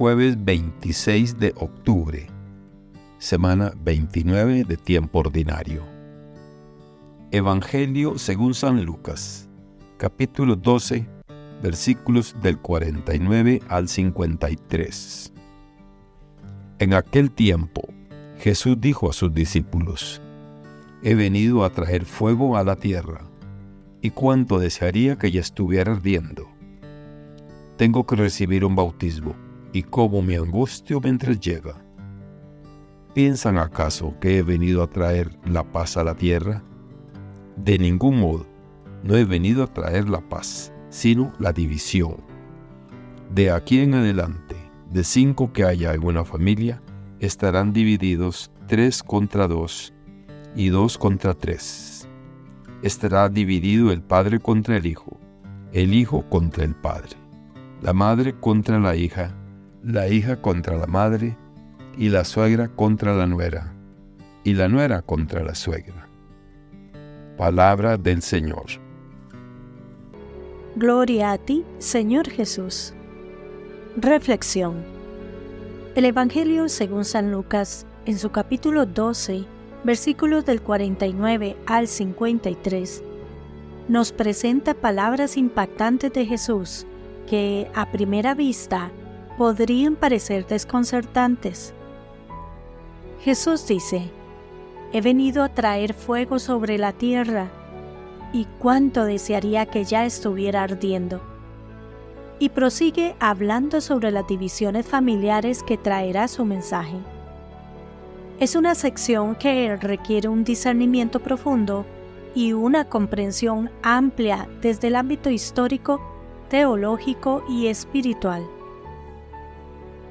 jueves 26 de octubre, semana 29 de tiempo ordinario. Evangelio según San Lucas, capítulo 12, versículos del 49 al 53. En aquel tiempo, Jesús dijo a sus discípulos, He venido a traer fuego a la tierra, y cuánto desearía que ya estuviera ardiendo. Tengo que recibir un bautismo, y cómo me angustio mientras llega. ¿Piensan acaso que he venido a traer la paz a la tierra? De ningún modo, no he venido a traer la paz, sino la división. De aquí en adelante, de cinco que haya en una familia, estarán divididos tres contra dos y dos contra tres. Estará dividido el padre contra el hijo, el hijo contra el padre, la madre contra la hija, la hija contra la madre y la suegra contra la nuera, y la nuera contra la suegra. Palabra del Señor. Gloria a ti, Señor Jesús. Reflexión. El Evangelio según San Lucas, en su capítulo 12, versículos del 49 al 53, nos presenta palabras impactantes de Jesús que, a primera vista, podrían parecer desconcertantes. Jesús dice, He venido a traer fuego sobre la tierra, y cuánto desearía que ya estuviera ardiendo y prosigue hablando sobre las divisiones familiares que traerá su mensaje. Es una sección que requiere un discernimiento profundo y una comprensión amplia desde el ámbito histórico, teológico y espiritual.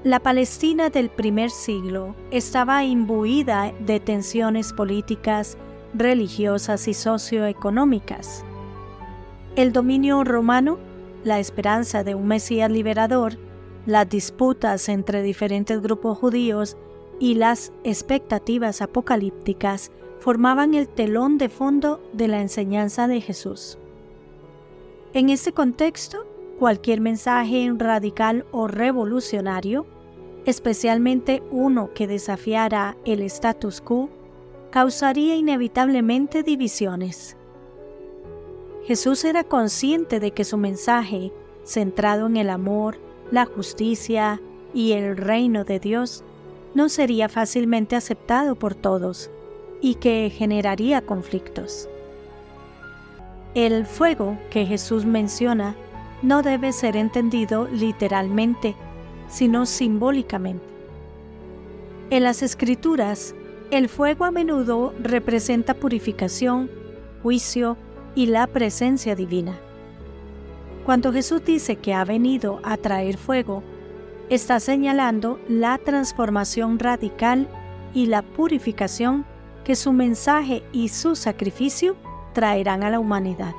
La Palestina del primer siglo estaba imbuida de tensiones políticas, religiosas y socioeconómicas. El dominio romano la esperanza de un Mesías liberador, las disputas entre diferentes grupos judíos y las expectativas apocalípticas formaban el telón de fondo de la enseñanza de Jesús. En este contexto, cualquier mensaje radical o revolucionario, especialmente uno que desafiara el status quo, causaría inevitablemente divisiones. Jesús era consciente de que su mensaje, centrado en el amor, la justicia y el reino de Dios, no sería fácilmente aceptado por todos y que generaría conflictos. El fuego que Jesús menciona no debe ser entendido literalmente, sino simbólicamente. En las escrituras, el fuego a menudo representa purificación, juicio, y la presencia divina. Cuando Jesús dice que ha venido a traer fuego, está señalando la transformación radical y la purificación que su mensaje y su sacrificio traerán a la humanidad.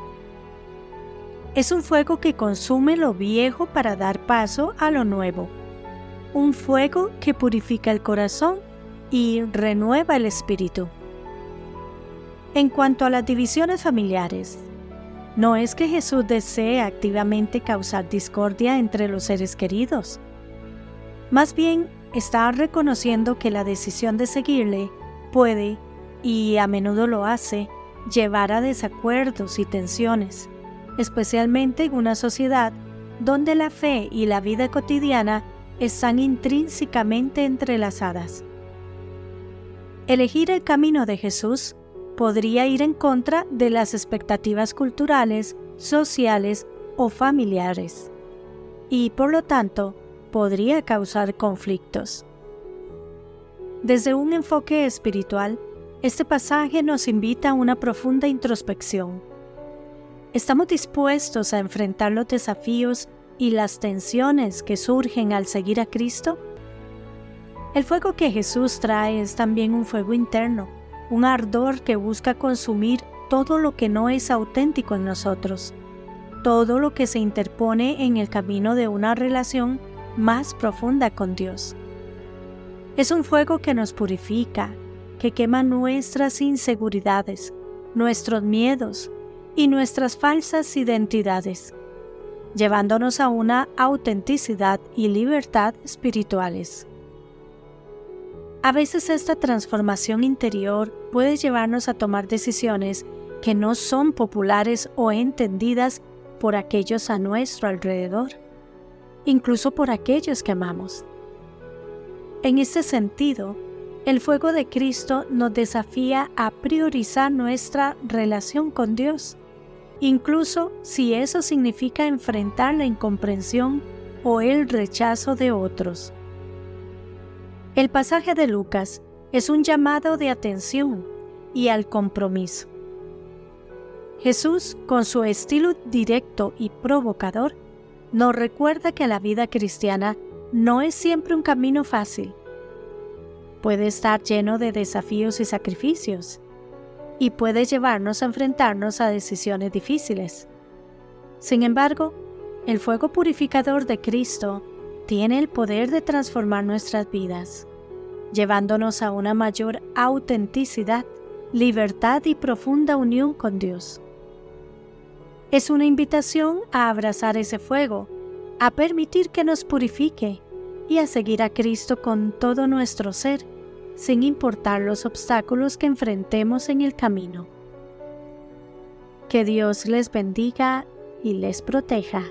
Es un fuego que consume lo viejo para dar paso a lo nuevo. Un fuego que purifica el corazón y renueva el espíritu. En cuanto a las divisiones familiares, no es que Jesús desee activamente causar discordia entre los seres queridos. Más bien, está reconociendo que la decisión de seguirle puede, y a menudo lo hace, llevar a desacuerdos y tensiones, especialmente en una sociedad donde la fe y la vida cotidiana están intrínsecamente entrelazadas. Elegir el camino de Jesús podría ir en contra de las expectativas culturales, sociales o familiares, y por lo tanto podría causar conflictos. Desde un enfoque espiritual, este pasaje nos invita a una profunda introspección. ¿Estamos dispuestos a enfrentar los desafíos y las tensiones que surgen al seguir a Cristo? El fuego que Jesús trae es también un fuego interno un ardor que busca consumir todo lo que no es auténtico en nosotros, todo lo que se interpone en el camino de una relación más profunda con Dios. Es un fuego que nos purifica, que quema nuestras inseguridades, nuestros miedos y nuestras falsas identidades. llevándonos a una autenticidad y libertad espirituales. A veces esta transformación interior puede llevarnos a tomar decisiones que no son populares o entendidas por aquellos a nuestro alrededor, incluso por aquellos que amamos. En ese sentido, el fuego de Cristo nos desafía a priorizar nuestra relación con Dios, incluso si eso significa enfrentar la incomprensión o el rechazo de otros. El pasaje de Lucas es un llamado de atención y al compromiso. Jesús, con su estilo directo y provocador, nos recuerda que la vida cristiana no es siempre un camino fácil. Puede estar lleno de desafíos y sacrificios, y puede llevarnos a enfrentarnos a decisiones difíciles. Sin embargo, el fuego purificador de Cristo tiene el poder de transformar nuestras vidas, llevándonos a una mayor autenticidad, libertad y profunda unión con Dios. Es una invitación a abrazar ese fuego, a permitir que nos purifique y a seguir a Cristo con todo nuestro ser, sin importar los obstáculos que enfrentemos en el camino. Que Dios les bendiga y les proteja.